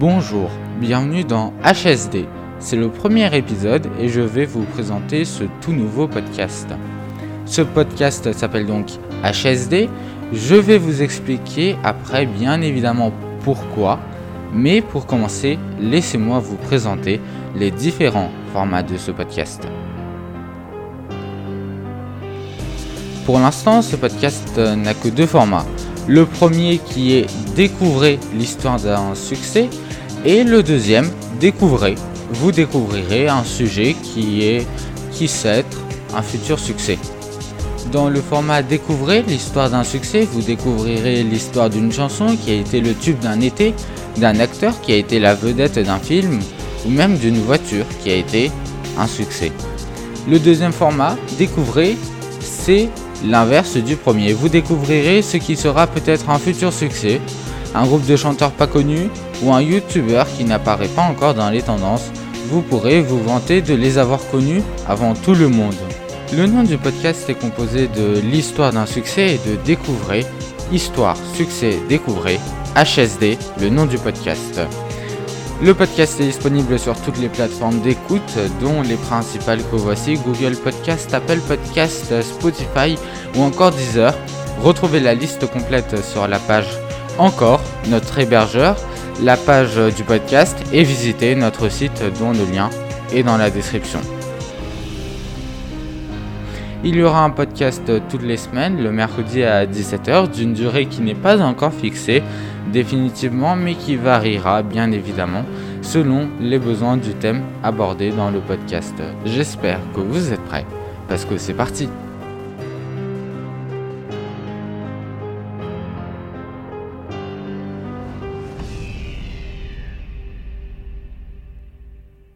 Bonjour, bienvenue dans HSD. C'est le premier épisode et je vais vous présenter ce tout nouveau podcast. Ce podcast s'appelle donc HSD. Je vais vous expliquer après bien évidemment pourquoi. Mais pour commencer, laissez-moi vous présenter les différents formats de ce podcast. Pour l'instant, ce podcast n'a que deux formats. Le premier qui est Découvrez l'histoire d'un succès et le deuxième Découvrez. Vous découvrirez un sujet qui est qui sait un futur succès. Dans le format Découvrez l'histoire d'un succès, vous découvrirez l'histoire d'une chanson qui a été le tube d'un été, d'un acteur qui a été la vedette d'un film ou même d'une voiture qui a été un succès. Le deuxième format, Découvrez, c'est l'inverse du premier. Vous découvrirez ce qui sera peut-être un futur succès, un groupe de chanteurs pas connus ou un youtubeur qui n'apparaît pas encore dans les tendances. Vous pourrez vous vanter de les avoir connus avant tout le monde. Le nom du podcast est composé de l'histoire d'un succès et de découvrez, histoire, succès, découvrez, HSD, le nom du podcast. Le podcast est disponible sur toutes les plateformes d'écoute, dont les principales que voici Google Podcast, Apple Podcast, Spotify ou encore Deezer. Retrouvez la liste complète sur la page Encore, notre hébergeur, la page du podcast et visitez notre site dont le lien est dans la description. Il y aura un podcast toutes les semaines, le mercredi à 17h, d'une durée qui n'est pas encore fixée définitivement, mais qui variera bien évidemment selon les besoins du thème abordé dans le podcast. J'espère que vous êtes prêts, parce que c'est parti